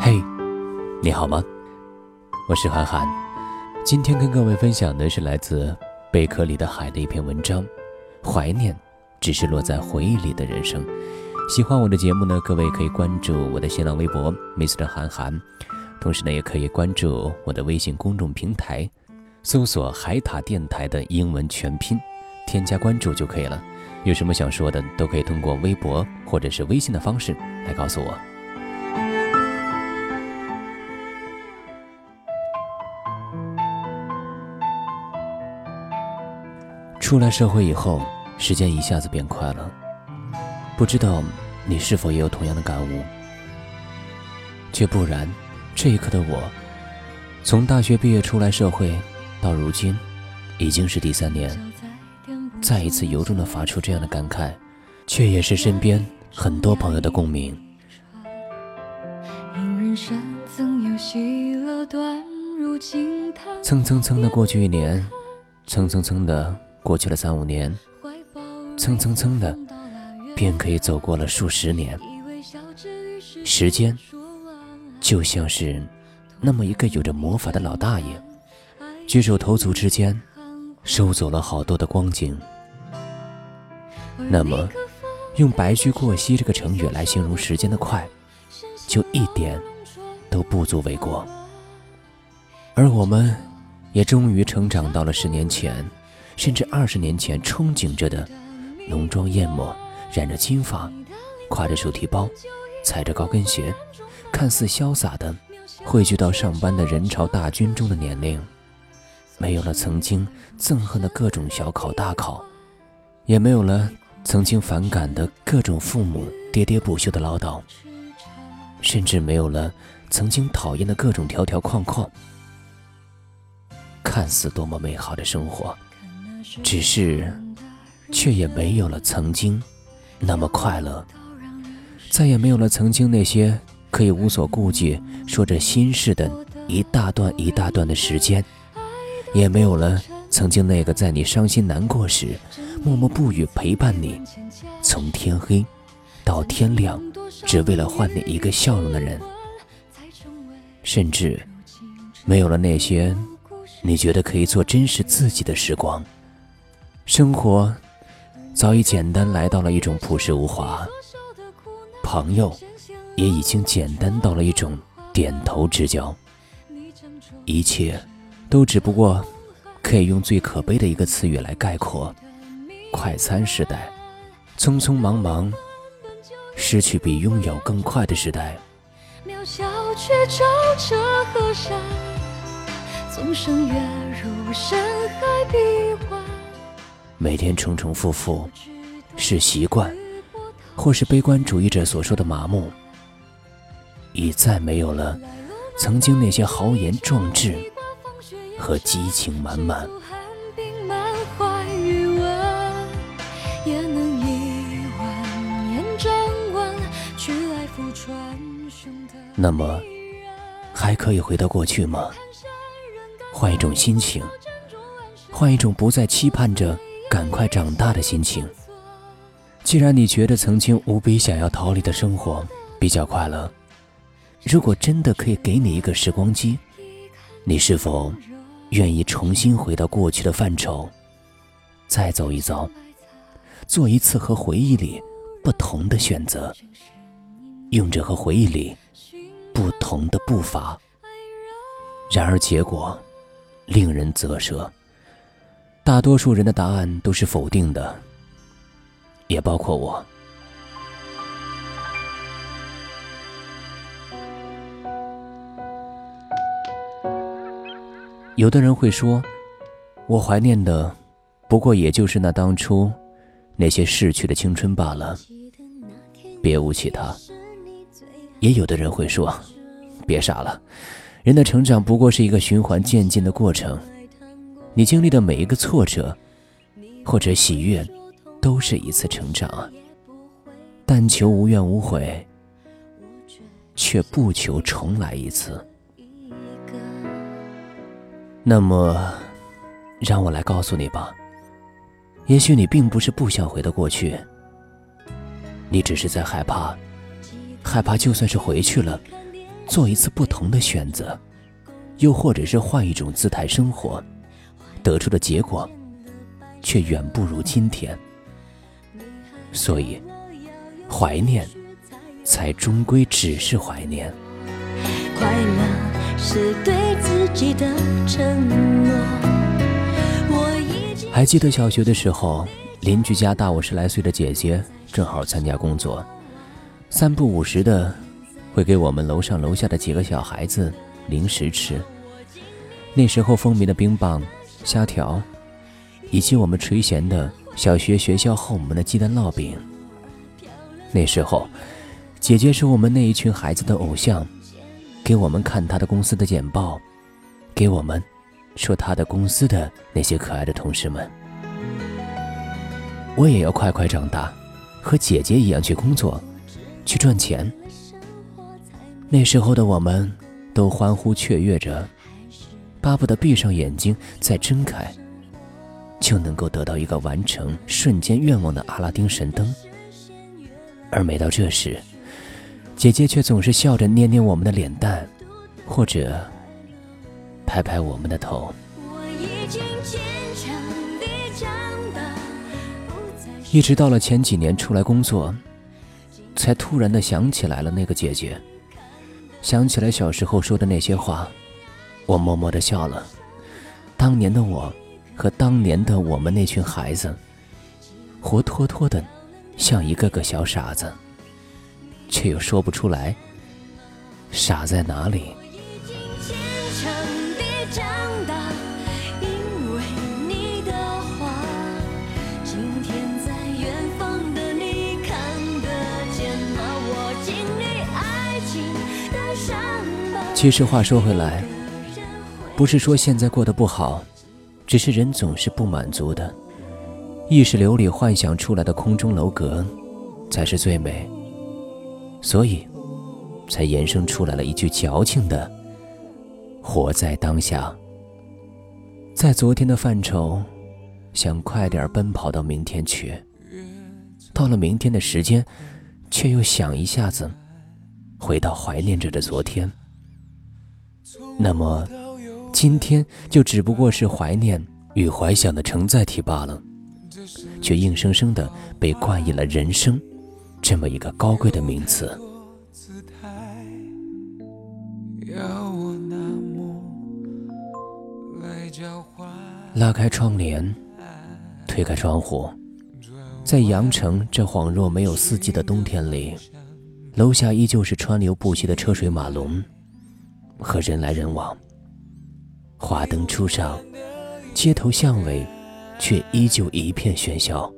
嘿，你好吗？我是韩寒，今天跟各位分享的是来自贝壳里的海的一篇文章，《怀念只是落在回忆里的人生》。喜欢我的节目呢，各位可以关注我的新浪微博 Mr. 韩寒，同时呢，也可以关注我的微信公众平台，搜索“海塔电台”的英文全拼，添加关注就可以了。有什么想说的，都可以通过微博或者是微信的方式来告诉我。出来社会以后，时间一下子变快了。不知道你是否也有同样的感悟？却不然，这一刻的我，从大学毕业出来社会，到如今，已经是第三年，再一次由衷的发出这样的感慨，却也是身边很多朋友的共鸣。蹭蹭蹭的过去一年，蹭蹭蹭的过去了三五年，蹭蹭蹭的。便可以走过了数十年，时间就像是那么一个有着魔法的老大爷，举手投足之间收走了好多的光景。那么，用“白驹过隙”这个成语来形容时间的快，就一点都不足为过。而我们，也终于成长到了十年前，甚至二十年前憧憬着的浓妆艳抹。染着金发，挎着手提包，踩着高跟鞋，看似潇洒的汇聚到上班的人潮大军中的年龄，没有了曾经憎恨的各种小考大考，也没有了曾经反感的各种父母喋喋不休的唠叨，甚至没有了曾经讨厌的各种条条框框。看似多么美好的生活，只是，却也没有了曾经。那么快乐，再也没有了曾经那些可以无所顾忌说着心事的一大段一大段的时间，也没有了曾经那个在你伤心难过时默默不语陪伴你，从天黑到天亮，只为了换你一个笑容的人，甚至没有了那些你觉得可以做真实自己的时光，生活。早已简单来到了一种朴实无华，朋友也已经简单到了一种点头之交，一切都只不过可以用最可悲的一个词语来概括：快餐时代，匆匆忙忙，失去比拥有更快的时代。渺小却照彻河山，纵身跃入深海。每天重重复复，是习惯，或是悲观主义者所说的麻木，已再没有了曾经那些豪言壮志和激情满满。那么，还可以回到过去吗？换一种心情，换一种不再期盼着。赶快长大的心情。既然你觉得曾经无比想要逃离的生活比较快乐，如果真的可以给你一个时光机，你是否愿意重新回到过去的范畴，再走一遭，做一次和回忆里不同的选择，用着和回忆里不同的步伐？然而结果令人啧舌。大多数人的答案都是否定的，也包括我。有的人会说，我怀念的不过也就是那当初那些逝去的青春罢了，别无其他。也有的人会说，别傻了，人的成长不过是一个循环渐进的过程。你经历的每一个挫折，或者喜悦，都是一次成长！但求无怨无悔，却不求重来一次。那么，让我来告诉你吧。也许你并不是不想回到过去，你只是在害怕，害怕就算是回去了，做一次不同的选择，又或者是换一种姿态生活，得出的结果，却远不如今天。所以，怀念，才终归只是怀念。是对自己的承诺。还记得小学的时候，邻居家大我十来岁的姐姐正好参加工作，三不五时的会给我们楼上楼下的几个小孩子零食吃。那时候风靡的冰棒、虾条，以及我们垂涎的小学学校后门的鸡蛋烙饼。那时候，姐姐是我们那一群孩子的偶像。给我们看他的公司的简报，给我们说他的公司的那些可爱的同事们。我也要快快长大，和姐姐一样去工作，去赚钱。那时候的我们都欢呼雀跃着，巴不得闭上眼睛再睁开，就能够得到一个完成瞬间愿望的阿拉丁神灯。而每到这时，姐姐却总是笑着捏捏我们的脸蛋，或者拍拍我们的头。一直到了前几年出来工作，才突然的想起来了那个姐姐，想起来小时候说的那些话，我默默的笑了。当年的我，和当年的我们那群孩子，活脱脱的像一个个小傻子。却又说不出来，傻在哪里？其实话说回来，不是说现在过得不好，只是人总是不满足的。意识流里幻想出来的空中楼阁，才是最美。所以，才延伸出来了一句矫情的：“活在当下。”在昨天的范畴，想快点奔跑到明天去；到了明天的时间，却又想一下子回到怀念着的昨天。那么，今天就只不过是怀念与怀想的承载体罢了，却硬生生的被冠以了人生。这么一个高贵的名词。拉开窗帘，推开窗户，在羊城这恍若没有四季的冬天里，楼下依旧是川流不息的车水马龙和人来人往。华灯初上，街头巷尾却依旧一片喧嚣。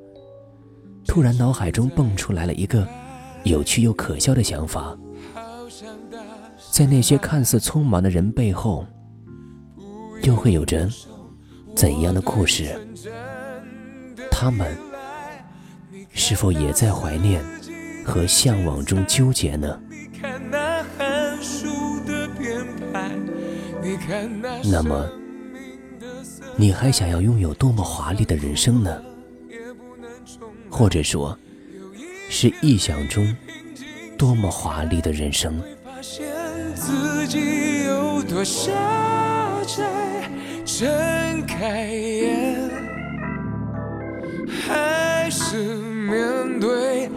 突然，脑海中蹦出来了一个有趣又可笑的想法：在那些看似匆忙的人背后，又会有着怎样的故事？他们是否也在怀念和向往中纠结呢？那么，你还想要拥有多么华丽的人生呢？或者说，是臆想中多么华丽的人生。发现自己有多狭窄，睁开眼，还是面对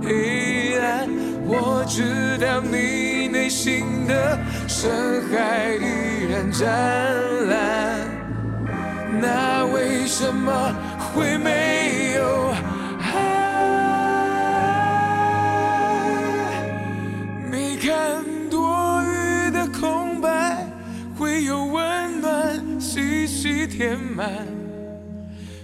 黑暗。我知道你内心的深海依然湛蓝，那为什么会没填满。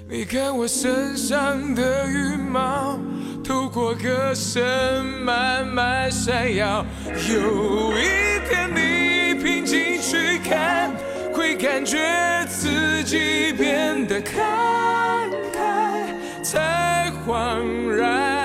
你看我身上的羽毛，透过歌声慢慢闪耀。有一天你平静去看，会感觉自己变得慷慨，才恍然。